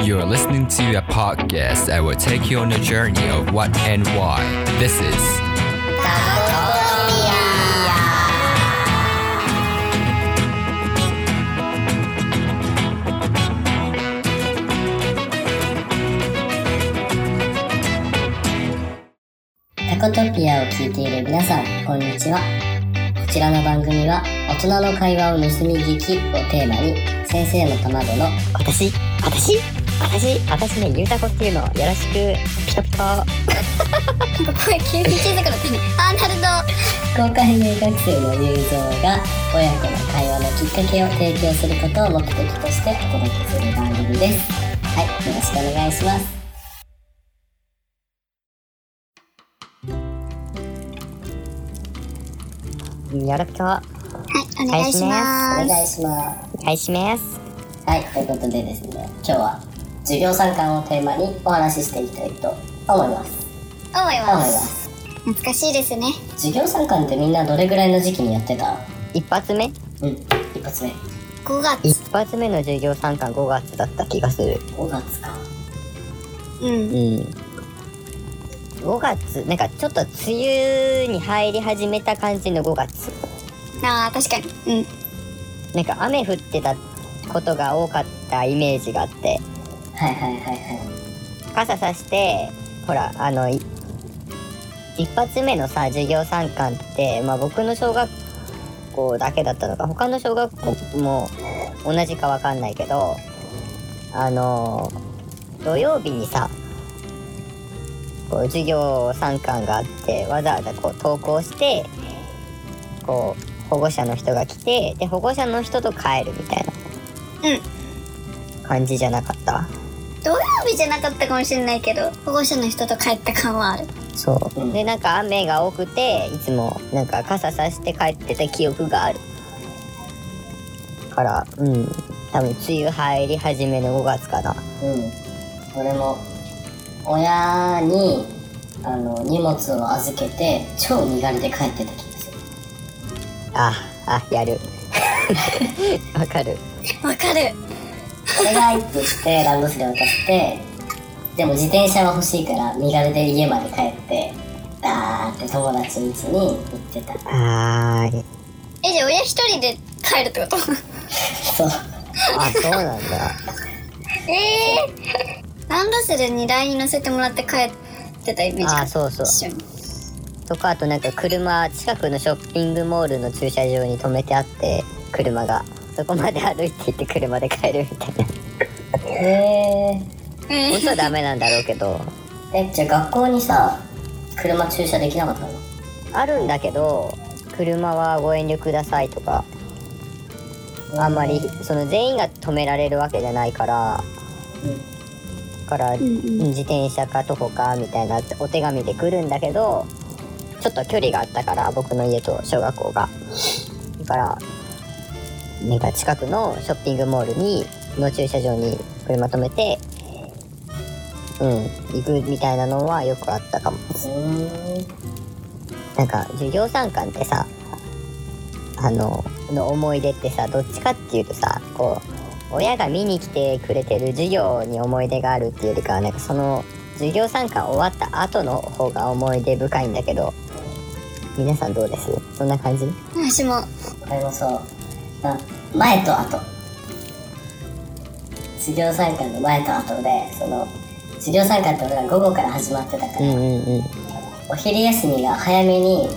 You're listening to a podcast that will take you on a journey of what and why. This is Taco タコトピアを聞いている皆さん、こんにちは。こちらの番組は、大人の会話を盗み聞きをテーマに、先生の卵の私、私、 私、私ね、ゆうたこっていうの、よろしく、ピコピコ。なんか声急に小さくなってね。アーナルド公開名学生の雄三が、親子の会話のきっかけを提供することを目的としてお届けする番組です。はい、よろしくお願いします。よろぴこ。はい、お願いします。お願いします。お願いします。はい、ということでですね、今日は授業参観をテーマにお話ししていきたいと思います。思い思いまます。す。懐かしいですね。授業参観ってみんなどれぐらいの時期にやってた？一発目？うん、一発目。5月。一発目の授業参観5月だった気がする。5月か。うんう。ん。5月、なんかちょっと梅雨に入り始めた感じの5月。ああ、確かに。うん。なんか雨降ってたことが多かったイメージがあって、はいはいはいはい。傘さして、ほら、あの、一発目のさ、授業参観って、まあ僕の小学校だけだったのか、他の小学校も同じかわかんないけど、あの、土曜日にさ、こう授業参観があって、わざわざこう登校して、こう、保護者の人が来て、で、保護者の人と帰るみたいな。うん感じじゃなかった土曜日じゃなかったかもしれないけど、保護者の人と帰った感はある。そう、うんでなんか雨が多くていつもなんか傘さして帰ってた記憶があるからうん多分梅雨入り始めの5月かなうん。俺も、親に、あの、荷物を預けて、超身軽で帰ってた気がする。ああやるわかるわかる。お願いってして、ランドセル渡して、でも自転車は欲しいから、身軽で家まで帰って、ダーって友達の家に行ってた。あーえ、じゃあ親一人で帰るってこと？そう。あそうなんだええー。ランドセルに台に乗せてもらって帰ってたイメージあそうそう一緒に。とかあとなんか車近くのショッピングモールの駐車場に止めてあって車がそこまで歩いて行って車で帰るみたいな。へー。本当はダメなんだろうけど。え、じゃあ学校にさ、車駐車できなかったの？あるんだけど車はご遠慮くださいとかあんまりその全員が止められるわけじゃないからだからうんうん。自転車か徒歩かみたいなお手紙で来るんだけどちょっと距離があったから僕の家と小学校が。だからなんか近くのショッピングモールにの駐車場に車止めてうん行くみたいなのはよくあったかも。なんか授業参観ってさあのの思い出ってさどっちかっていうとさこう親が見に来てくれてる授業に思い出があるっていうよりかはなんかその授業参観終わった後の方が思い出深いんだけど皆さんどうです？そんな感じ？私も。これもそう。あ前と後。授業参観の前と後で、その、授業参観って俺ら午後から始まってたから、うんうんうんお昼休みが早めに、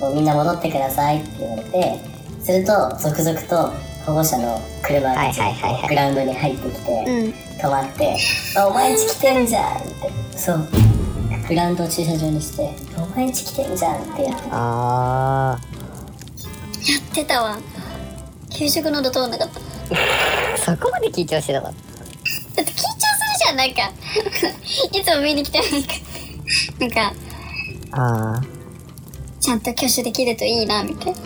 もうみんな戻ってくださいって言われて、すると、続々と保護者の車がはいはいはいはいグラウンドに入ってきて、うん。止まって「あお前んち来てんじゃん」ってそうグラウンドを駐車場にして「お前んち来てんじゃん」ってやってあやってたわ。給食の音通んなかった。ー そこまで緊張してたのだって緊張するじゃん、なんか。いつも見に来てなんか、なんか、ああちゃんと挙手できるといいな、みたいな。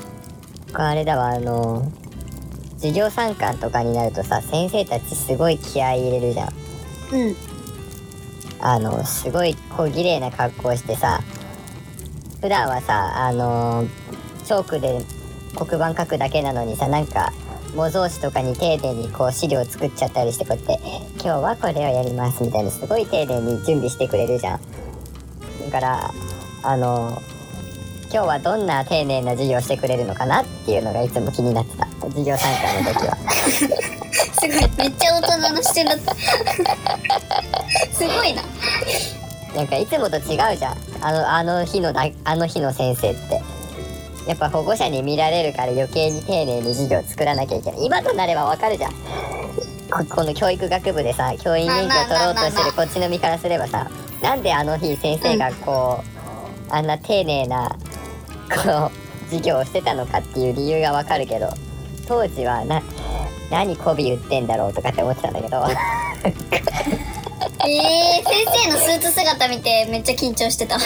僕あれだわあの授業参観とかになるとさ先生たちすごい気合い入れるじゃんうん。あのすごい小綺麗な格好してさ普段はさあのチョークで黒板書くだけなのにさなんか模造紙とかに丁寧にこう資料作っちゃったりしてこうやって「今日はこれをやります」みたいなすごい丁寧に準備してくれるじゃん。だからあの今日はどんな丁寧な授業してくれるのかなっていうのがいつも気になってた。授業参加の時は。すごいめっちゃ大人の視点だった。すごいな。なんかいつもと違うじゃん。あのあの日のだあの日の先生ってやっぱ保護者に見られるから余計に丁寧に授業作らなきゃいけない。今となればわかるじゃん。ここの教育学部でさ教員免許取ろうとしてるこっちの身からすればさなんであの日先生がこう、あんな丁寧なこの授業をしてたのかっていう理由がわかるけど当時はな何媚び言ってんだろうとかって思ってたんだけど。えー、先生のスーツ姿見てめっちゃ緊張してた。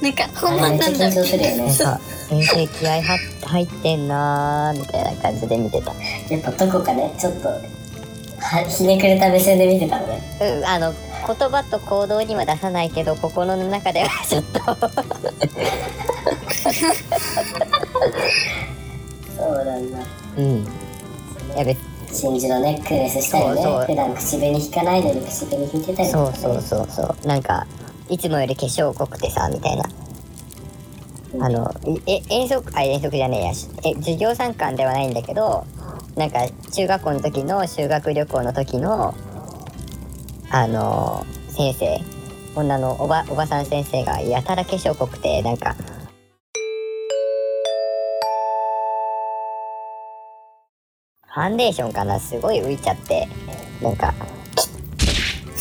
なんかあ本番なんだ張するよね。さ先生気合入入ってんなーみたいな感じで見てた。やっぱどこかね、ちょっと、はひねくれた目線で見てたのね。うんあの言葉と行動には出さないけど心の中ではちょっと。そうなんだ。うん。いや別真珠のネックレスしたりね。そうそう。普段口紅引かないのに口紅引いてたりとか、ね、そうそうそうそう。なんかいつもより化粧濃くてさみたいな。あのえ遠足あ遠足じゃねえや。しえ授業参観ではないんだけどなんか中学校の時の修学旅行の時のあの先生女のおばおばさん先生がやたら化粧濃くてなんか。ファンデーションかな？すごい浮いちゃってなんか。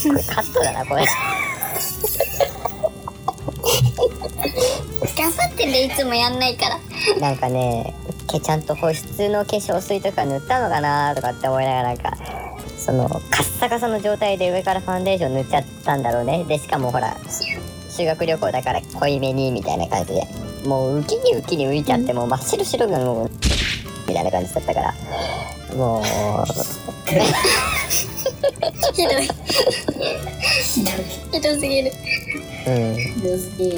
これカットだなこれ頑張ってんでいつもやんないから。なんかねけちゃんと保湿の化粧水とか塗ったのかなとかって思いながらなんかそのカッサカサの状態で上からファンデーション塗っちゃったんだろうね。でしかもほら修学旅行だから濃いめにみたいな感じで。もう浮きに浮きに浮いちゃってもう真っ白白がもうみたいな感じだったから。もうひどいひどい。ひどすぎるうん。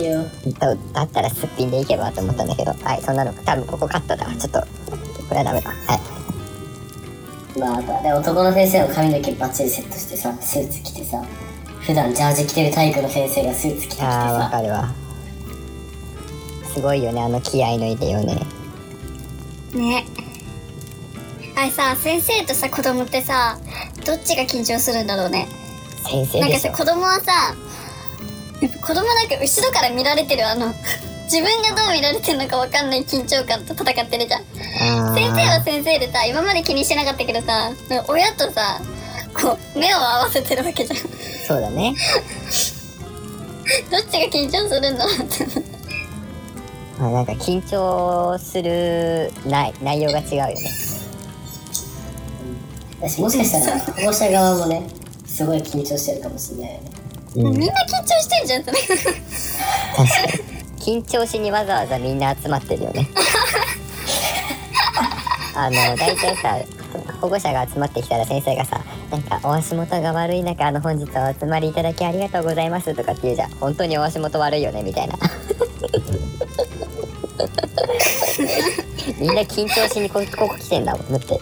よだだったらすっぴん。でいけばと思ったん。だけどはいそん。なの多分ここカットだちょっとこれはダメだはいまああとで男の先生の髪の毛バッチリセットしてさスーツ着てさ普段ジャージ着てる体育の先生がスーツ着てきてあわかるわすごいよねあの気合の入れよねねあれさ先生とさ子供ってさどっちが緊張するん。だろうね先生でしょなん。かさ子供はさ子供なんか後ろから見られてるあの 自分がどう見られてるのかわかんない緊張感と戦ってるじゃん。先生は先生でさ今まで気にしてなかったけどさ親とさこう目を合わせてるわけじゃん。そうだね。どっちが緊張するんだろうってまあなんか緊張する内内容が違うよね。私もしかしたら保護者側もねすごい緊張してるかもしれないよね。うんみんな緊張してんじゃん緊張しにわざわざみんな集まってるよね。あの大体さ保護者が集まってきたら先生がさなんかお足元が悪い中あの本日はお集まりいただきありがとうございますとかって言うじゃん。本当にお足元悪いよねみたいな。みんな緊張しにこここ来てんだもん。だって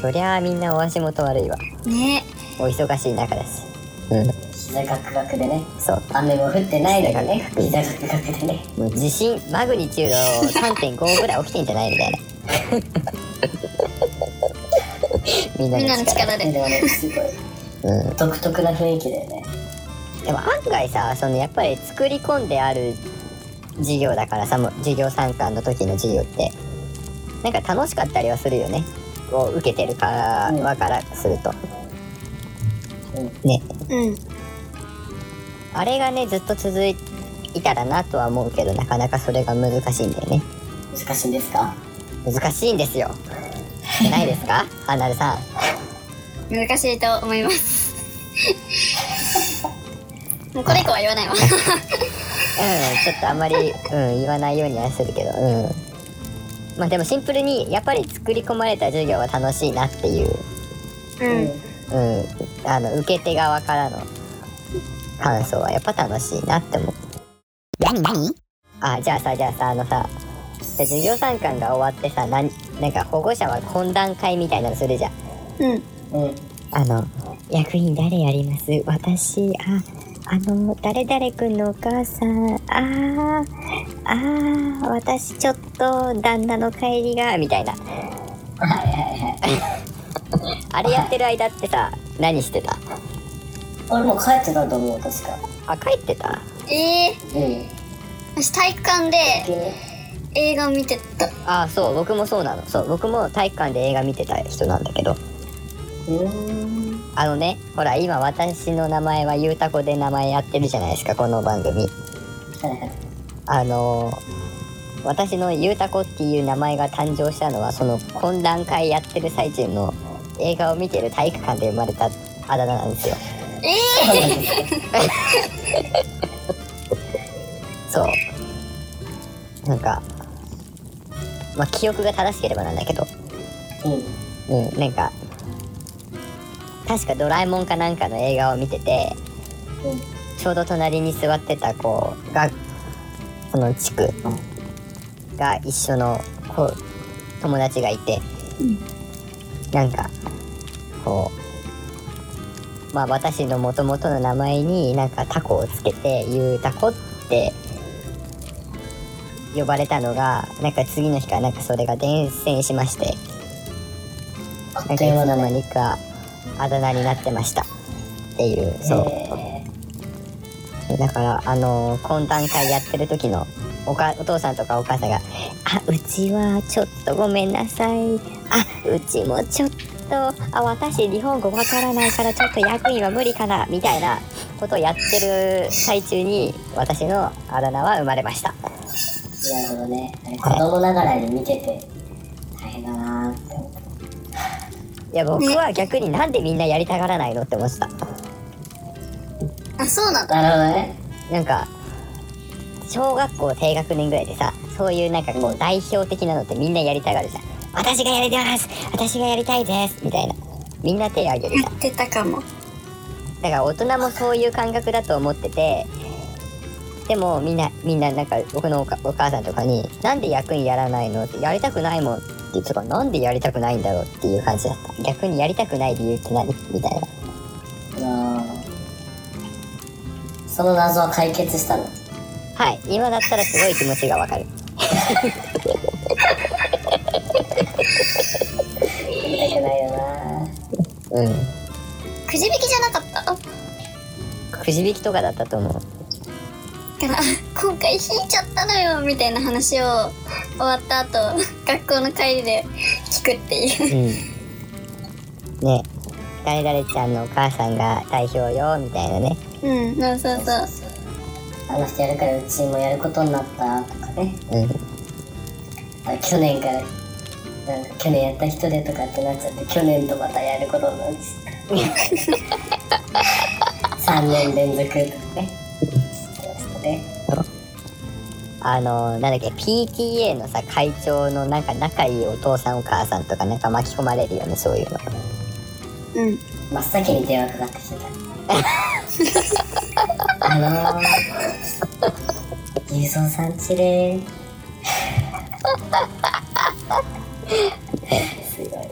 そりゃあみんなお足元悪いわ。ね。お忙しい中です。うん膝ガクガクでね。そう。雨も降ってないのにね膝ガクガクでね。もう地震マグニチュード3.5ぐらい起きてんじゃないみたいな。みんなみんなの力で。でもねすごい。うん、独特な雰囲気だよね。でも案外さそのやっぱり作り込んである授業だからさ授業参観の時の授業って。なんか楽しかったりはするよね。こう受けてる側からすると、ね。うんあれがねずっと続いたらなとは思うけどなかなかそれが難しいんだよね。難しいんですか？難しいんですよ。ないですか？アナルさん。難しいと思います。もうこれ以降は言わないわ。うん、ちょっとあんまり、うん、言わないようにはするけど、うん。まあでもシンプルに、やっぱり作り込まれた授業は楽しいなっていう、うん。うん、あの、受け手側からの感想はやっぱ楽しいなって思う。何何あ、じゃあさ、じゃあさ、あのさ、授業参観が終わってさなんなんか保護者は懇談会みたいなのするじゃんうんうん。あの役員誰やります私ああの誰々くんのお母さんあーあー私ちょっと旦那の帰りがみたいな。あれやってる間ってさ何してた俺もう帰ってたと思う、確か。あ帰ってた？ええうん。私体育館で映画見てたあそう僕もそうなのそう僕も体育館で映画見てた人なんだけどうーん。あのねほら今私の名前はゆうたこで名前やってるじゃないですかこの番組。あの私のゆうたこっていう名前が誕生したのはその懇談会やってる最中の映画を見てる体育館で生まれたあだ名なんですよ そうなんかまあ記憶が正しければなんだけどうん。うんなんか確かドラえもんかなんかの映画を見ててうん。ちょうど隣に座ってた子がその地区が一緒の子友達がいて、なんかこうまあ私の元々の名前になんかタコをつけて「ゆうたこ」って呼ばれたのがなんか次の日からなんかそれが伝染しましてあっなんかいつの間。にかあだ名になってましたっていうそう。えだからあの懇談会やってる時のおかお父さんとかお母さんが「あうちはちょっとごめんなさい」「あうちもちょっとあ私日本語わからないからちょっと役員は無理かな」みたいなことをやってる最中に私のあだ名は生まれましたーなるほどね。子供ながらに見てて、大変だなーって思った。いや僕は逆になんでみんなやりたがらないのって思ってたあそうなんだなるほどね。なんか小学校低学年ぐらいでさそういうなんかこう代表的なのってみんなやりたがるじゃん私がやります。私がやりたいです。みたいな。みんな手挙げるやってたかも。だから大人もそういう感覚だと思っててでもみんなみんななんか僕のおかお母さんとかに「なんで役員やらないの?」って「やりたくないもん」って言ってたからなんでやりたくないんだろうっていう感じだった。逆にやりたくない理由って何？みたいな。その謎は解決したの？はい。今だったらすごい気持ちがわかる うんくじ引きじゃなかった？だくじ引きとかだったと思うから 今回引いちゃったのよみたいな話を終わった後 学校の帰りで聞くっていううん。ね誰々ちゃんのお母さんが代表よ、みたいなね。うんそうそうそうあの人やるからうちもやることになったとかね。うん。あ去年から、なんか去年やった人でとかってなっちゃって、去年とまたやることになっちゃった。3年連続とか ね。あの、なんだっけ、PTA のさ、会長のなんか仲いいお父さんお母さんとかなんか巻き込まれるよね、そういうの。うん 真っ先に電話かかってきてた。あのー、ゆさんちでーすごい。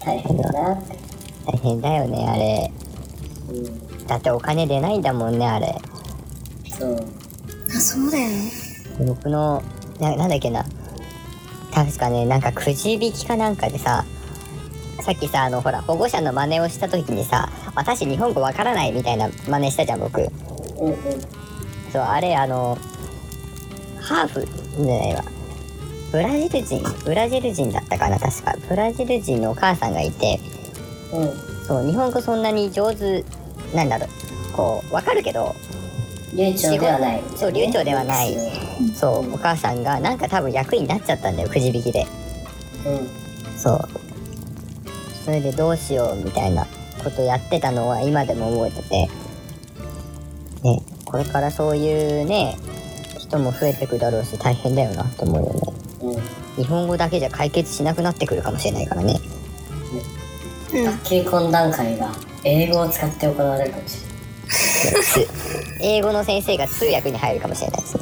大変だなって。大変だよね、あれ。うん。だってお金出ないんだもんね、あれ。そう。あそうだよね僕の、な、なんだっけな。確かね、なんかくじ引きかなんかでさ、さっきさ、あの、ほら、保護者の真似をした時にさ、私日本語わからないみたいな真似したじゃん、僕。うんうん。そう、あれ、あの、ハーフじゃないわ。ブラジル人ブラジル人だったかな、確か。ブラジル人のお母さんがいて、うん。そう、日本語そんなに上手、なんだろう。こう、わかるけど、流暢ではない、そう流暢ではないうん。そう、お母さんが、なんか多分役になっちゃったんだよ、くじ引きで。そう。それでどうしようみたいなことやってたのは今でも覚えてて。ね、これからそういうね、人も増えてくだろうし大変だよなと思うよね。日本語だけじゃ解決しなくなってくるかもしれないからね。うん学級懇談会が英語を使って行われるかもしれない。つ英語の先生が通訳に入るかもしれないです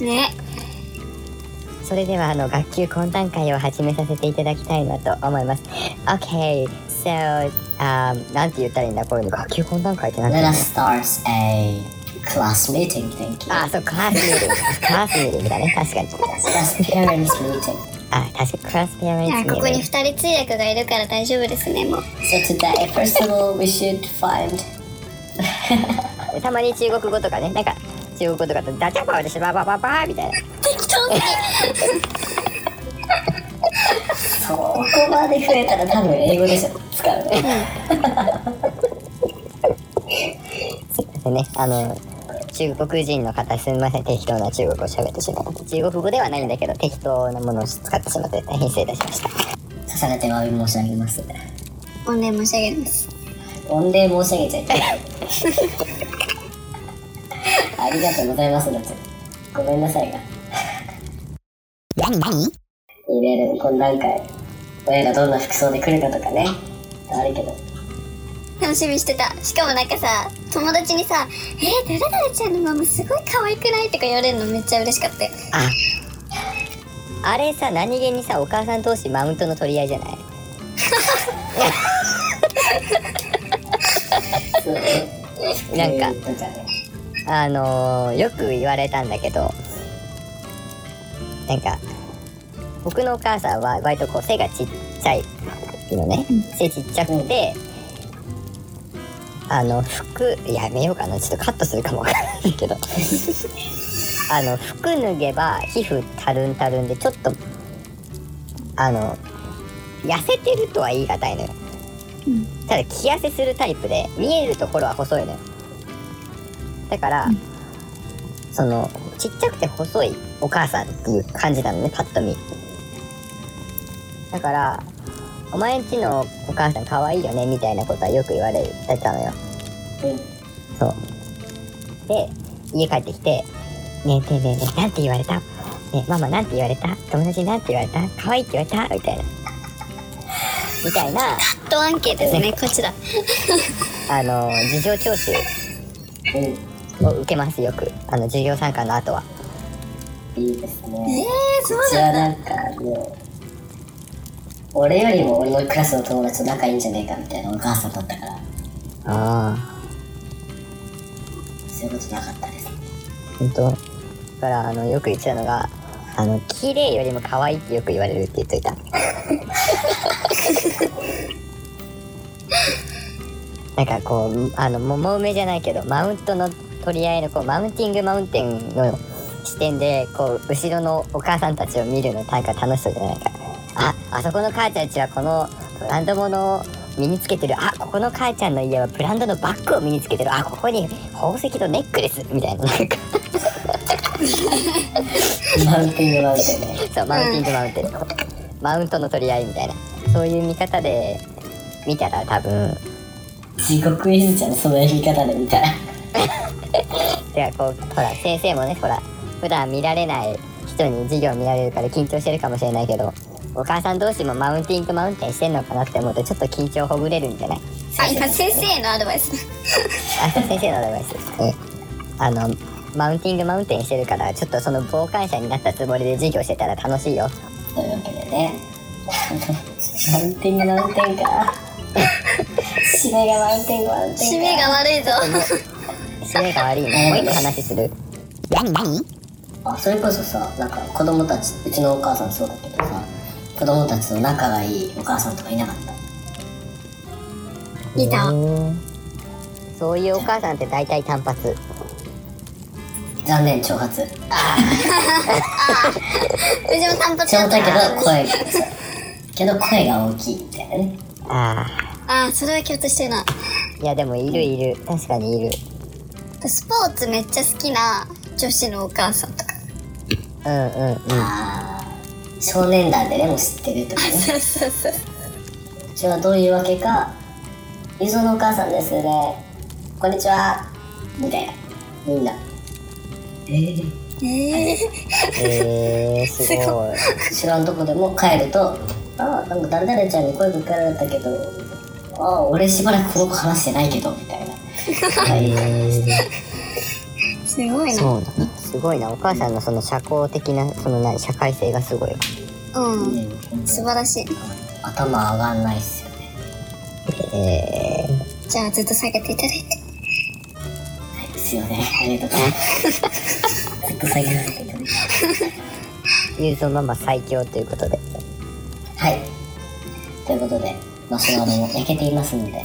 ね。ねそれではあの学級懇談会を始めさせていただきたいなと思います OK so、um, なんて言ったらいいんだこういうの学級懇談会ってなんて Let 言うの us start a class meeting, thank you. あそうクラスミーティングクラスミーティングだね確かに。Class parents meeting. あ確かにクラスペアメンツいやここに二人通訳がいるから大丈夫ですねもう。So today, first of all, we should find たまに中国語とかね。なんか中国語とかとダチャパーでしばばばばみたいな。適当そこまで増えたら多分英語でしょ。使うね。でねあの中国人の方すみません適当な中国を喋ってしまって中国語ではないんだけど適当なものを使ってしまって大変失礼いたしました重ねてお詫び申し上げます。御礼申し上げます御礼申し上げちゃいけない。ありがとうございますだって。ごめんなさいが。何何？入れる懇談会。親がどんな服装で来るかとかね。あるけど。楽しみにしてた。しかもなんかさ友達にさ「えー、誰々ちゃんのママすごい可愛くない?」とか言われるのめっちゃ嬉しかったよ。あ。あれさ何気にさお母さん同士マウントの取り合いじゃない？なんか。あのー、よく言われたんだけどなんか僕のお母さんは割とこう背がちっちゃいのね。背ちっちゃくてあの服やめようかなちょっとカットするかもわからないけど。あの服脱げば皮膚たるんたるんでちょっとあの痩せてるとは言い難いのよ、ただ気痩せするタイプで見えるところは細いのよ。だから、そのちっちゃくて細いお母さんっていう感じなのねパッと見。だからお前んちのお母さん可愛いよねみたいなことはよく言われてたのよ。うん。そう。で家帰ってきて「ねえねえねえねえなんて言われた？ねえママなんて言われた？友達になんて言われた？可愛いって言われた?」みたいな。みたいな。ハットアンケートですねこっちだ あの事情聴取うん。を受けますよく。あの授業参観の後は。いいですえね。ー、そううちはなんかもう、俺よりも俺のクラスの友達と仲いいんじゃねえかみたいなお母さんだったから、ああそういうことなかったです。本当？だからあのよく言ってたのがあの綺麗よりも可愛いってよく言われるって言っといた。なんかこうあの桃梅じゃないけどマウントの取り合いのこうマウンティングマウンテンの視点でこう後ろのお母さんたちを見るのなんか楽しそうじゃないかああそこの母ちゃんちはこのブランド物を身につけてる。あここの母ちゃんの家はブランドのバッグを身につけてる。あここに宝石のネックレスみたいな。なんか。マウンティングマウンテン。ね。そうマウンティングマウンテン、マウントの取り合いみたいな。そういう見方で見たら多分。地獄絵図じゃん、その読み方で見たら。てかこうほら先生もねほら普段見られない人に授業見られるから緊張してるかもしれないけどお母さん同士もマウンティングマウンテンしてんのかなって思うとちょっと緊張ほぐれるんじゃない？あ今先生へのアドバイス。あ先生のアドバイスですね。あのマウンティングマウンテンしてるからちょっとその傍観者になったつもりで授業してたら楽しいよ。というわけでね。マウンティングマウンテンか。締めがマウンテングマウンテンか。締めが悪いぞ。締めが悪いね。もう一個話する。何何？あそれこそさなんか子供たちうちのお母さんそうだけどさ子供たちと仲がいいお母さんとかいなかった？いた。そういうお母さんって大体単発。残念挑発。うちも単発挑発だけどた声がけど声が大きいみたいなね。あああそれは共通してるな。あいやでもいるいる。確かにいる。スポーツめっちゃ好きな女子のお母さんとかうんうん。うんああ少年団でねもう知ってるとかねそう。そうそううちはどういうわけか「ゆずのお母さんですね。こんにちは」みたいな。みんな。えー、えええー、すごい。知らんとこでも帰ると「ああなんか誰々ちゃんに声かけられたけどああ俺しばらくこの子話してないけど」みたいな。はい。すごいなそうな。のすごいな。お母さんのその社交的なその何社会性がすごいわ。うん。素晴らしい。頭上がんないっすよね。えじゃあずっと下げていただいて。はいですよね。ありがとうございます。ずっと下げられていただいてー、ユーゾママ最強ということで。はい。ということでマシュマロも焼けていますので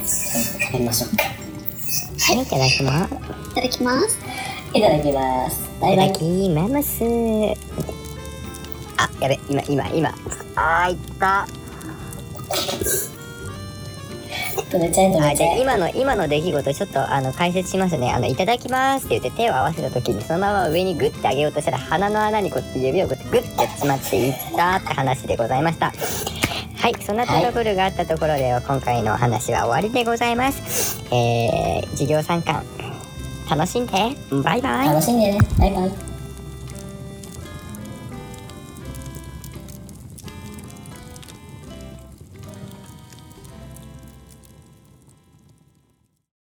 食べましょうか。はい。いただきます。いただきます。いただきますバイバイ。いただきますあやべ今今今。あーいった。止めちゃえ止あめ今の今の出来事ちょっとあの解説しますね。あのいただきますって言って手を合わせた時にそのまま上にグッて上げようとしたら鼻の穴にこうやって指をこうやってグッてやってしまっていったって話でございました。はいそんなトラブルがあったところでは今回のお話は終わりでございます。えー、授業参観楽しんで。バイバイ。楽しんでね。バイバイ。